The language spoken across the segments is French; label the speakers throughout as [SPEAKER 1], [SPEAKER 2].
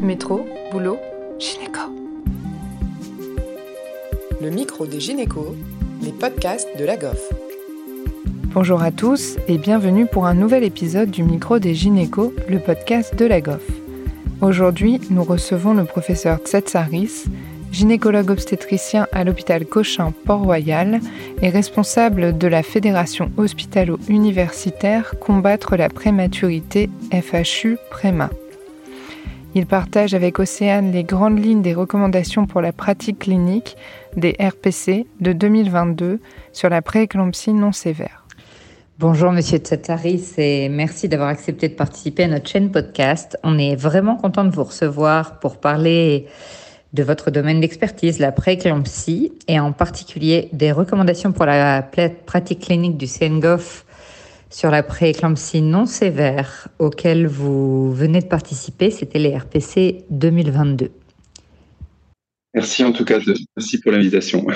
[SPEAKER 1] Métro, boulot, gynéco.
[SPEAKER 2] Le micro des gynécos, les podcasts de la GOF.
[SPEAKER 1] Bonjour à tous et bienvenue pour un nouvel épisode du micro des gynécos, le podcast de la GOF. Aujourd'hui, nous recevons le professeur Tsetsaris, gynécologue obstétricien à l'hôpital Cochin Port-Royal et responsable de la Fédération hospitalo-universitaire Combattre la prématurité FHU Préma. Il partage avec Océane les grandes lignes des recommandations pour la pratique clinique des RPC de 2022 sur la prééclampsie non sévère.
[SPEAKER 3] Bonjour Monsieur Tsataris et merci d'avoir accepté de participer à notre chaîne podcast. On est vraiment content de vous recevoir pour parler de votre domaine d'expertise, la prééclampsie, et en particulier des recommandations pour la pratique clinique du CNGOF sur la prééclampsie non sévère auquel vous venez de participer. C'était les RPC 2022.
[SPEAKER 4] Merci en tout cas, merci pour l'invitation.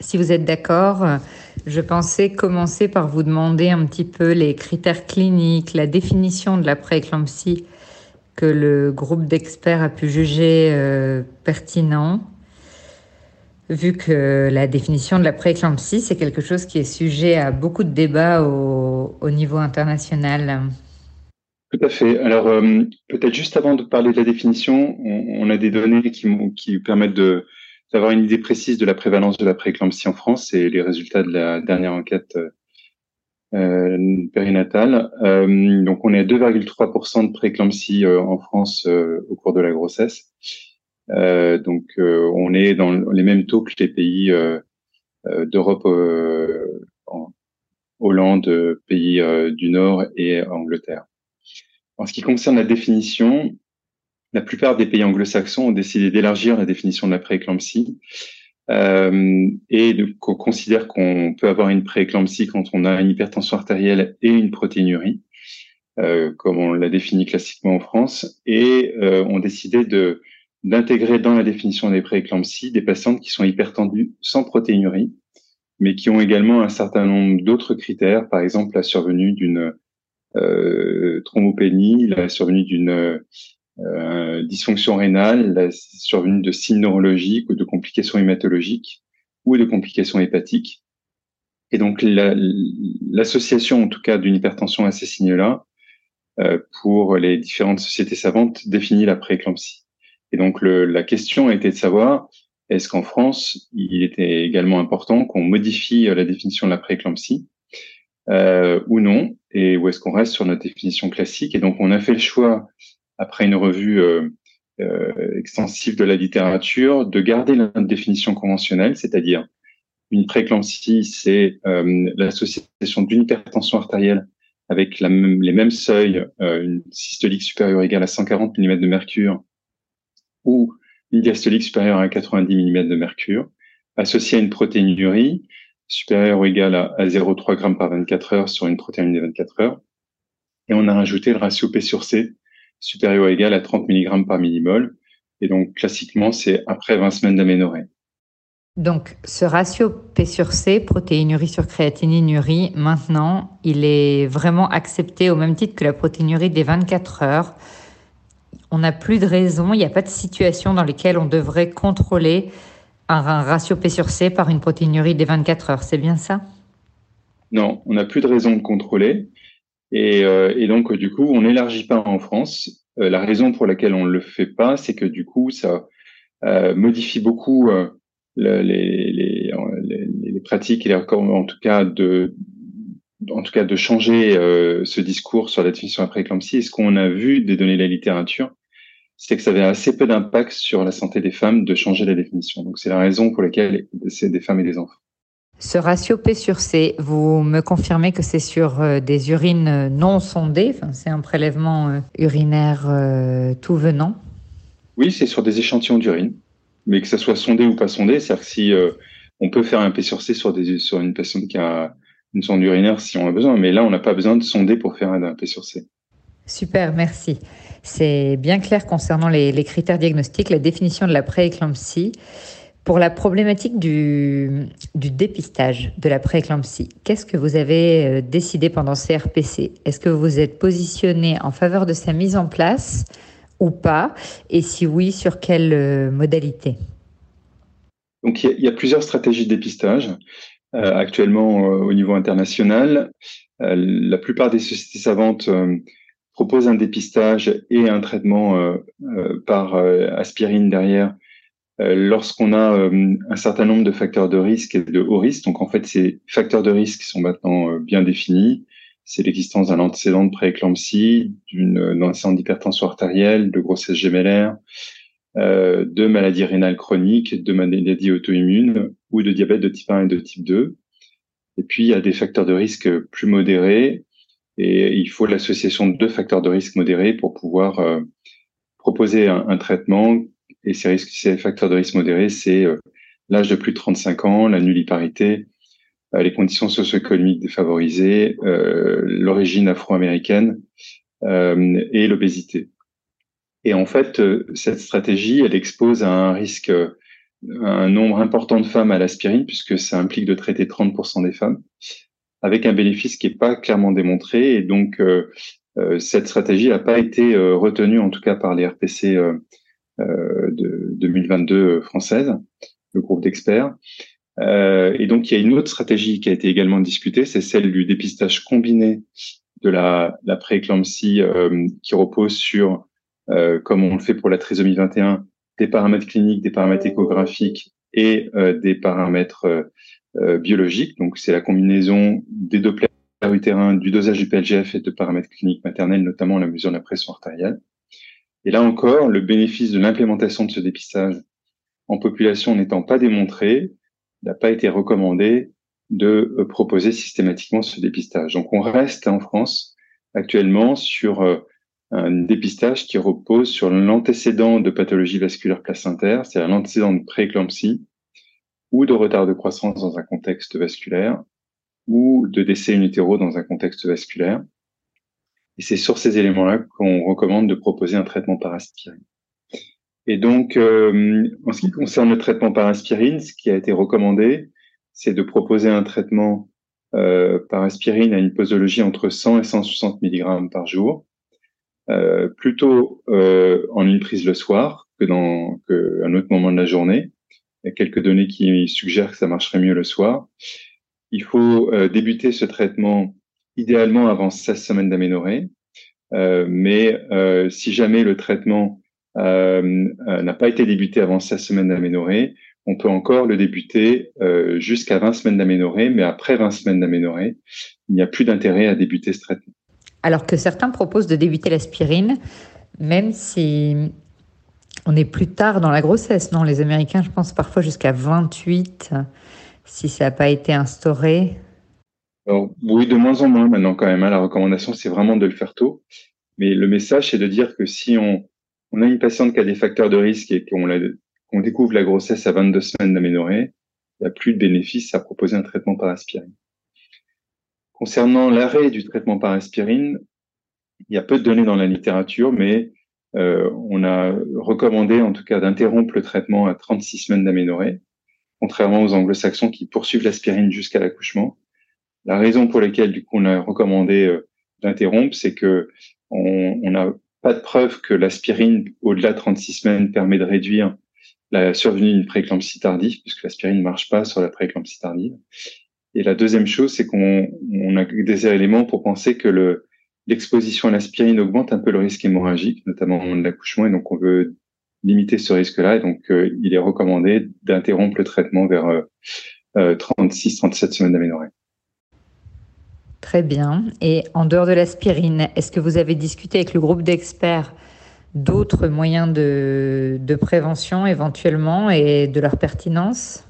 [SPEAKER 3] Si vous êtes d'accord, je pensais commencer par vous demander un petit peu les critères cliniques, la définition de la prééclampsie que le groupe d'experts a pu juger euh, pertinent, vu que la définition de la prééclampsie, c'est quelque chose qui est sujet à beaucoup de débats au, niveau international.
[SPEAKER 4] Tout à fait. Alors, euh, peut-être juste avant de parler de la définition, on, a des données qui, qui permettent d'avoir une idée précise de la prévalence de la prééclampsie en France et les résultats de la dernière enquête euh, périnatale. Euh, donc on est à 2,3% de prééclampsie en France au cours de la grossesse. Donc on est dans les mêmes taux que les pays d'Europe, Hollande, pays du Nord et Angleterre. En ce qui concerne la définition, la plupart des pays anglo-saxons ont décidé d'élargir la définition de la prééclampsie euh, et qu'on considère qu'on peut avoir une prééclampsie quand on a une hypertension artérielle et une protéinurie, euh, comme on l'a défini classiquement en France, et euh, ont décidé de d'intégrer dans la définition des prééclampsies des patientes qui sont hypertendues sans protéinurie, mais qui ont également un certain nombre d'autres critères, par exemple la survenue d'une euh, thrombopénie, la survenue d'une euh, dysfonction rénale, la survenue de signes neurologiques ou de complications hématologiques ou de complications hépatiques. Et donc l'association, en tout cas, d'une hypertension à ces signes-là, euh, pour les différentes sociétés savantes, définit la prééclampsie. Et donc le, la question été de savoir est-ce qu'en France, il était également important qu'on modifie la définition de la prééclampsie euh, ou non, et où est-ce qu'on reste sur notre définition classique? Et donc on a fait le choix après une revue euh, euh, extensive de la littérature, de garder la définition conventionnelle, c'est-à-dire une préclampsie, c'est euh, l'association d'une hypertension artérielle avec la même, les mêmes seuils, une systolique supérieure ou égale à 140 mm de mercure ou une diastolique supérieure à 90 mm de mercure, associée à une protéinurie supérieure ou égale à, 0,3 g par 24 heures sur une protéine de 24 heures. Et on a rajouté le ratio P sur C supérieur ou égal à 30 mg par millimol. Et donc, classiquement, c'est après 20 semaines d'aménorrhée.
[SPEAKER 3] Donc, ce ratio P sur C, protéinurie sur créatinurie, maintenant, il est vraiment accepté au même titre que la protéinurie des 24 heures. On n'a plus de raison, il n'y a pas de situation dans lesquelles on devrait contrôler un ratio P sur C par une protéinurie des 24 heures. C'est bien ça?
[SPEAKER 4] Non, on n'a plus de raison de contrôler. Et, euh, donc, du coup, on n'élargit pas en France. Euh, la raison pour laquelle on ne le fait pas, c'est que du coup, ça euh, modifie beaucoup euh, les, les, les, les, pratiques et en tout cas de en tout cas de changer ce discours sur la définition après éclampsie. Et ce qu'on a vu des données de la littérature, c'est que ça avait assez peu d'impact sur la santé des femmes de changer la définition. Donc c'est la raison pour laquelle c'est des femmes et des enfants.
[SPEAKER 3] Ce ratio P sur C, vous me confirmez que c'est sur euh, des urines non sondées, enfin, c'est un prélèvement euh, urinaire euh, tout venant
[SPEAKER 4] Oui, c'est sur des échantillons d'urine, mais que ça soit sondé ou pas sondé, c'est-à-dire que si on peut faire un P sur C sur, des, sur une personne qui a une sonde urinaire si on a besoin, mais là on n'a pas besoin de sonder pour faire un P sur C.
[SPEAKER 3] Super, merci. C'est bien clair concernant les, critères diagnostiques, la définition de la prééclampsie. Pour la problématique du, dépistage de la prééclampsie, qu'est-ce que vous avez euh, décidé pendant CRPC Est-ce que vous êtes positionné en faveur de sa mise en place ou pas? Et si oui, sur quelle modalité?
[SPEAKER 4] Donc il y, a plusieurs stratégies de dépistage. actuellement, au niveau international, la plupart des sociétés savantes proposent un dépistage et un traitement par aspirine derrière euh, lorsqu'on a euh, un certain nombre de facteurs de risque et de haut risque. Donc en fait, ces facteurs de risque sont maintenant euh, bien définis. C'est l'existence d'un antécédent de prééclampsie, d'une antécédent d'hypertension artérielle, de grossesse gémellaire, euh, de maladies rénales chroniques, de maladies auto-immunes ou de diabète de type 1 et de type 2. Et puis, il y a des facteurs de risque plus modérés il faut l'association de deux facteurs de risque modérés pour pouvoir euh, proposer un, traitement et ces, risques, ces facteurs de risque modérés, c'est euh, l'âge de plus de 35 ans, la nulliparité, euh, les conditions socio-économiques défavorisées, l'origine afro-américaine et l'obésité. Et en fait, cette stratégie, elle expose à un risque un nombre important de femmes à l'aspirine, puisque ça implique de traiter 30% des femmes, avec un bénéfice qui n'est pas clairement démontré. Et donc, cette stratégie n'a pas été retenue, en tout cas par les RPC euh, de 2022 française, le groupe d'experts. Euh, et donc, il y a une autre stratégie qui a été également discutée, c'est celle du dépistage combiné de la, la prééclampsie euh, qui repose sur, comme on le fait pour la trisomie 21, des paramètres cliniques, des paramètres échographiques et des paramètres biologiques. Donc, c'est la combinaison des Doppler utérins, du dosage du PLGF et de paramètres cliniques maternels, notamment la mesure de la pression artérielle. Et là encore, le bénéfice de l'implémentation de ce dépistage en population n'étant pas démontré, n'a pas été recommandé de euh, proposer systématiquement ce dépistage. Donc on reste en France actuellement sur euh, un dépistage qui repose sur l'antécédent de pathologie vasculaire placentaire, c'est-à-dire l'antécédent de prééclampsie ou de retard de croissance dans un contexte vasculaire ou de décès in utero dans un contexte vasculaire. Et c'est sur ces éléments-là qu'on recommande de proposer un traitement par aspirine. Et donc, euh, en ce qui concerne le traitement par aspirine, ce qui a été recommandé, c'est de proposer un traitement euh, par aspirine à une posologie entre 100 et 160 mg par jour, euh, plutôt euh, en une prise le soir que dans que un autre moment de la journée. Il y a quelques données qui suggèrent que ça marcherait mieux le soir. Il faut euh, débuter ce traitement idéalement avant 16 semaines d'aménorrhée. Euh, mais euh, si jamais le traitement euh, n'a pas été débuté avant 16 semaines d'aménorrhée, on peut encore le débuter jusqu'à 20 semaines d'aménorrhée, mais après 20 semaines d'aménorrhée, il n'y a plus d'intérêt à débuter ce traitement.
[SPEAKER 3] Alors que certains proposent de débuter l'aspirine, même si on est plus tard dans la grossesse, non? Les Américains, je pense parfois jusqu'à 28, si ça n'a pas été instauré
[SPEAKER 4] oui, de moins en moins maintenant quand même. Hein. La recommandation, c'est vraiment de le faire tôt. Mais le message, c'est de dire que si on, on a une patiente qui a des facteurs de risque et qu'on découvre la grossesse à 22 semaines d'aménorrhée, il n'y a plus de bénéfice à proposer un traitement par aspirine. Concernant l'arrêt du traitement par aspirine, il y a peu de données dans la littérature, mais euh, on a recommandé en tout cas d'interrompre le traitement à 36 semaines d'aménorrhée, contrairement aux anglo-saxons qui poursuivent l'aspirine jusqu'à l'accouchement. La raison pour laquelle du coup on a recommandé euh, d'interrompre, c'est que on n'a pas de preuve que l'aspirine au-delà de 36 semaines permet de réduire la survenue d'une prééclampsie tardive, puisque l'aspirine ne marche pas sur la prééclampsie tardive. Et la deuxième chose, c'est qu'on on a des éléments pour penser que le, l'exposition à l'aspirine augmente un peu le risque hémorragique, notamment au moment de l'accouchement, et donc on veut limiter ce risque-là. Et donc, euh, il est recommandé d'interrompre le traitement vers euh, 36-37 euh, semaines d'aménorrhée.
[SPEAKER 3] Très bien. Et en dehors de l'aspirine, est-ce que vous avez discuté avec le groupe d'experts d'autres moyens de, de, prévention éventuellement et de leur pertinence?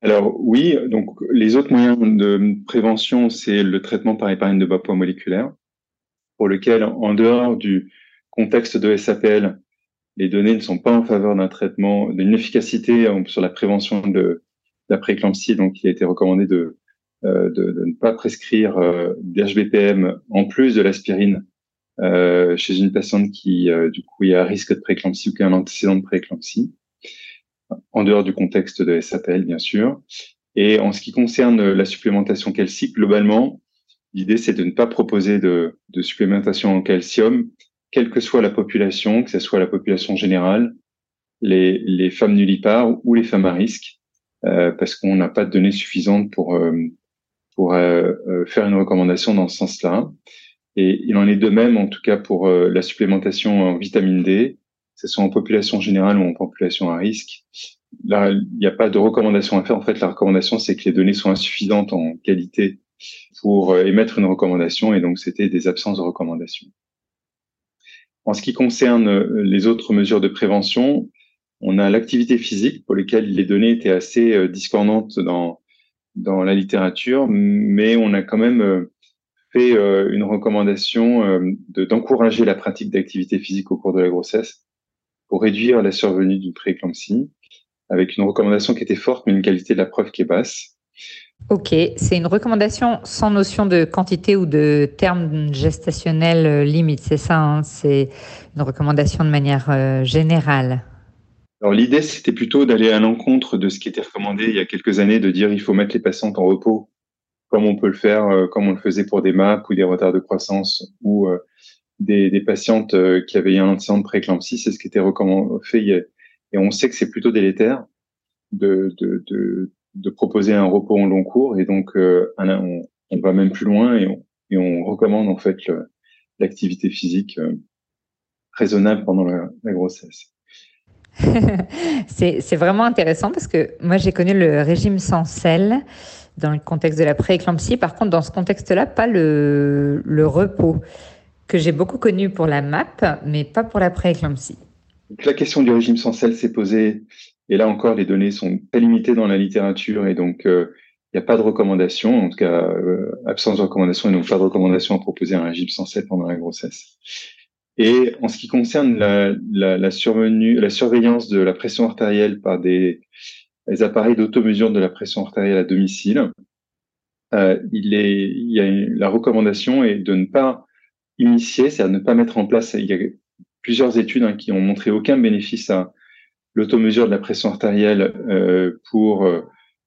[SPEAKER 4] Alors oui, donc les autres moyens de prévention, c'est le traitement par héparine de bas poids moléculaire, pour lequel, en dehors du contexte de SAPL, les données ne sont pas en faveur d'un traitement, d'une efficacité sur la prévention de la prééclampsie, donc il a été recommandé de euh, ne pas prescrire euh, d'HBPM en plus de l'aspirine euh, chez une patiente qui, du coup, a un risque de prééclampsie ou qui a un antécédent de prééclampsie, en dehors du contexte de SAPL, bien sûr. Et en ce qui concerne la supplémentation calcique, globalement, l'idée, c'est de ne pas proposer de, de supplémentation en calcium quelle que soit la population, que ce soit la population générale, les, les femmes nullipares ou les femmes à risque, euh, parce qu'on n'a pas de données suffisantes pour euh, pour euh, faire une recommandation dans ce sens-là. Et il en est de même, en tout cas, pour la supplémentation en vitamine D, que ce soit en population générale ou en population à risque. Là, il n'y a pas de recommandation à faire. En fait, la recommandation, c'est que les données sont insuffisantes en qualité pour émettre une recommandation, et donc c'était des absences de recommandation. En ce qui concerne les autres mesures de prévention, on a l'activité physique pour lesquelles les données étaient assez euh, discordantes dans, dans la littérature, mais on a quand même euh, fait euh, une recommandation d'encourager la pratique d'activité physique au cours de la grossesse pour réduire la survenue d'une prééclampsie, avec une recommandation qui était forte, mais une qualité de la preuve qui est basse.
[SPEAKER 3] Ok, c'est une recommandation sans notion de quantité ou de terme gestationnel limite, c'est ça hein C'est une recommandation de manière générale.
[SPEAKER 4] Alors l'idée, c'était plutôt d'aller à l'encontre de ce qui était recommandé il y a quelques années, de dire il faut mettre les patientes en repos, comme on peut le faire, euh, comme on le faisait pour des MAP ou des retards de croissance ou euh, des, patientes euh, qui avaient eu un antécédent de prééclampsie. C'est ce qui était recommandé. Et on sait que c'est plutôt délétère de, de, proposer un repos en long cours. Et donc, on, on, va même plus loin et on, et on recommande en fait l'activité physique raisonnable pendant la, la grossesse.
[SPEAKER 3] c'est vraiment intéressant parce que moi, j'ai connu le régime sans sel dans le contexte de la prééclampsie. Par contre, dans ce contexte-là, pas le, le, repos que j'ai beaucoup connu pour la MAP, mais pas pour la prééclampsie.
[SPEAKER 4] La question du régime sans sel s'est posée, et là encore, les données sont très limitées dans la littérature, et donc euh, il n'y a pas de recommandation, en tout cas euh, absence de recommandation, et donc pas de recommandation à proposer un régime sans sel pendant la grossesse. Et en ce qui concerne la, la, la, survenue, la surveillance de la pression artérielle par des, appareils d'automesure de la pression artérielle à domicile, euh, il, est, il y a la recommandation est de ne pas initier, c'est-à-dire ne pas mettre en place. Il y a plusieurs études hein, qui ont montré aucun bénéfice à l'automesure de la pression artérielle euh, pour euh,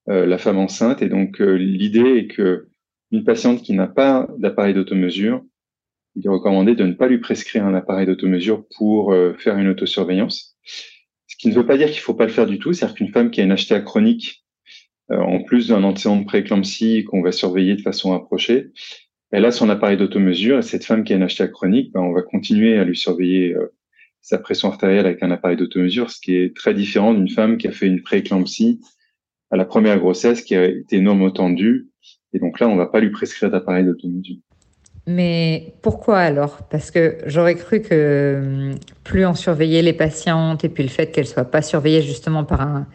[SPEAKER 4] la femme enceinte. Et donc euh, l'idée est que une patiente qui n'a pas d'appareil d'automesure il est recommandé de ne pas lui prescrire un appareil d'automesure pour euh, faire une autosurveillance. Ce qui ne veut pas dire qu'il ne faut pas le faire du tout. C'est-à-dire qu'une femme qui a une HTA chronique, euh, en plus d'un antécédent de prééclampsie qu'on va surveiller de façon approchée, elle a son appareil d'automesure et cette femme qui a une HTA chronique, ben, on va continuer à lui surveiller euh, sa pression artérielle avec un appareil d'automesure, ce qui est très différent d'une femme qui a fait une prééclampsie à la première grossesse qui a été énormément tendue. Et donc là, on ne va pas lui prescrire d'appareil d'automesure.
[SPEAKER 3] Mais pourquoi alors? Parce que j'aurais cru que hum, plus on surveillait les patientes et puis le fait qu'elles soient pas surveillées justement par un,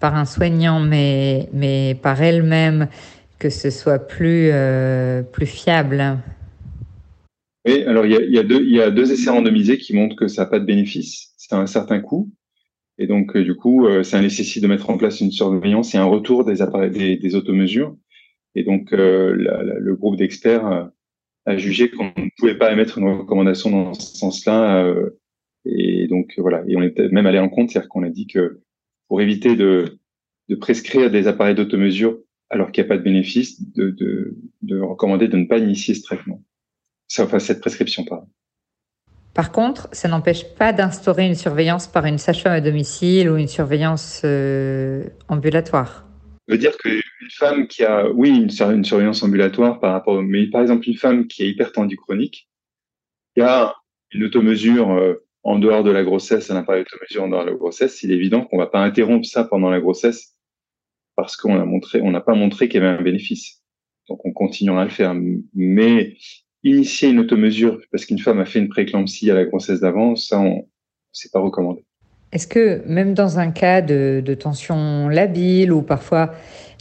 [SPEAKER 3] par un soignant, mais, mais par elles-mêmes, que ce soit plus, euh, plus fiable.
[SPEAKER 4] Oui, alors il y a, deux, essais randomisés qui montrent que ça n'a pas de bénéfice. C'est un certain coût. Et donc, euh, du coup, euh, ça nécessite de mettre en place une surveillance et un retour des appareils, des, des automesures. Et donc, le groupe d'experts a jugé qu'on ne pouvait pas émettre une recommandation dans ce sens-là. Euh, et donc voilà, et on est même allé en compte, c'est-à-dire qu'on a dit que pour éviter de, prescrire des appareils d'automesure alors qu'il n'y a pas de bénéfice, de, de, de, recommander de ne pas initier ce traitement, enfin cette prescription pardon.
[SPEAKER 3] Par contre, ça n'empêche pas d'instaurer une surveillance par une sage-femme à domicile ou une surveillance euh, ambulatoire
[SPEAKER 4] veut dire qu'une femme qui a, oui, une, une, surveillance ambulatoire par rapport, mais par exemple une femme qui est hypertendue chronique, qui a une automesure euh, en dehors de la grossesse, un appareil automesure en dehors de la grossesse, il est évident qu'on va pas interrompre ça pendant la grossesse parce qu'on a montré, on n'a pas montré qu'il y avait un bénéfice. Donc on continuera à le faire. Mais initier une automesure parce qu'une femme a fait une prééclampsie à la grossesse d'avant, ça, c'est pas recommandé.
[SPEAKER 3] Est-ce que même dans un cas de, tension labile ou parfois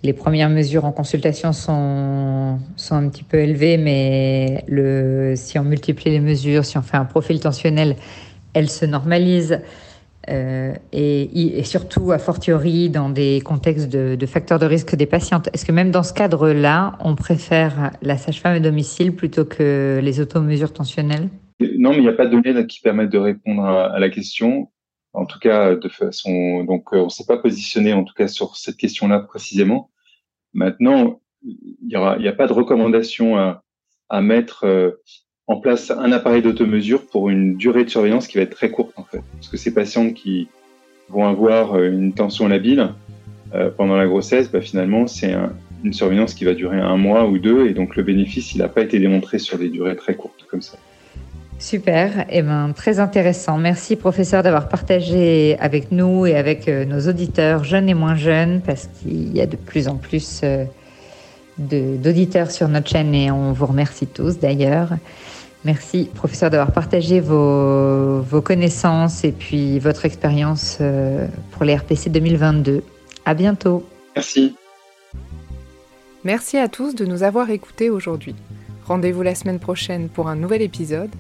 [SPEAKER 3] les premières mesures en consultation sont, sont un petit peu élevées, mais le, si on multiplie les mesures, si on fait un profil tensionnel, elles se normalisent. Euh, et, surtout, a fortiori, dans des contextes de, facteurs de risque des patientes. Est-ce que même dans ce cadre-là, on préfère la sage-femme à domicile plutôt que les automesures tensionnelles?
[SPEAKER 4] Non, mais il n'y a pas de données qui permettent de répondre à la question en tout cas de façon donc euh, on s'est pas positionné en tout cas sur cette question-là précisément. Maintenant, il n'y a pas de recommandation à, mettre euh, en place un appareil d'automesure pour une durée de surveillance qui va être très courte. Parce que ces patientes qui vont avoir euh, une tension labile euh, pendant la grossesse, bah, finalement c'est une surveillance qui va durer un mois ou deux et donc le bénéfice il n'a pas été démontré sur des durées très courtes comme ça.
[SPEAKER 3] Super, et eh ben, très intéressant. Merci professeur d'avoir partagé avec nous et avec euh, nos auditeurs jeunes et moins jeunes parce qu'il y a de plus en plus d'auditeurs sur notre chaîne et on vous remercie tous d'ailleurs. Merci, professeur, d'avoir partagé vos, vos, connaissances et puis votre expérience euh, pour les RPC 2022. À bientôt.
[SPEAKER 4] Merci.
[SPEAKER 1] Merci à tous de nous avoir écoutés aujourd'hui. Rendez-vous la semaine prochaine pour un nouvel épisode.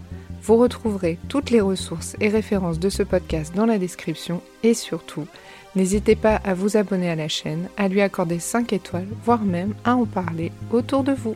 [SPEAKER 1] Vous retrouverez toutes les ressources et références de ce podcast dans la description et surtout, n'hésitez pas à vous abonner à la chaîne, à lui accorder 5 étoiles, voire même à en parler autour de vous.